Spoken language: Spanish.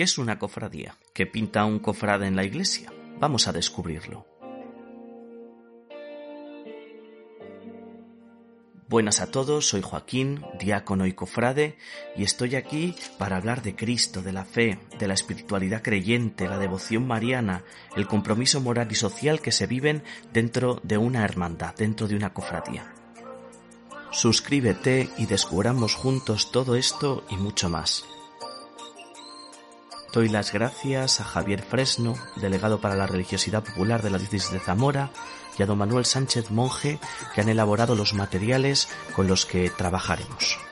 ¿Qué es una cofradía? ¿Qué pinta un cofrade en la iglesia? Vamos a descubrirlo. Buenas a todos, soy Joaquín, diácono y cofrade, y estoy aquí para hablar de Cristo, de la fe, de la espiritualidad creyente, la devoción mariana, el compromiso moral y social que se viven dentro de una hermandad, dentro de una cofradía. Suscríbete y descubramos juntos todo esto y mucho más. Doy las gracias a Javier Fresno, delegado para la religiosidad popular de la diócesis de Zamora, y a don Manuel Sánchez Monje, que han elaborado los materiales con los que trabajaremos.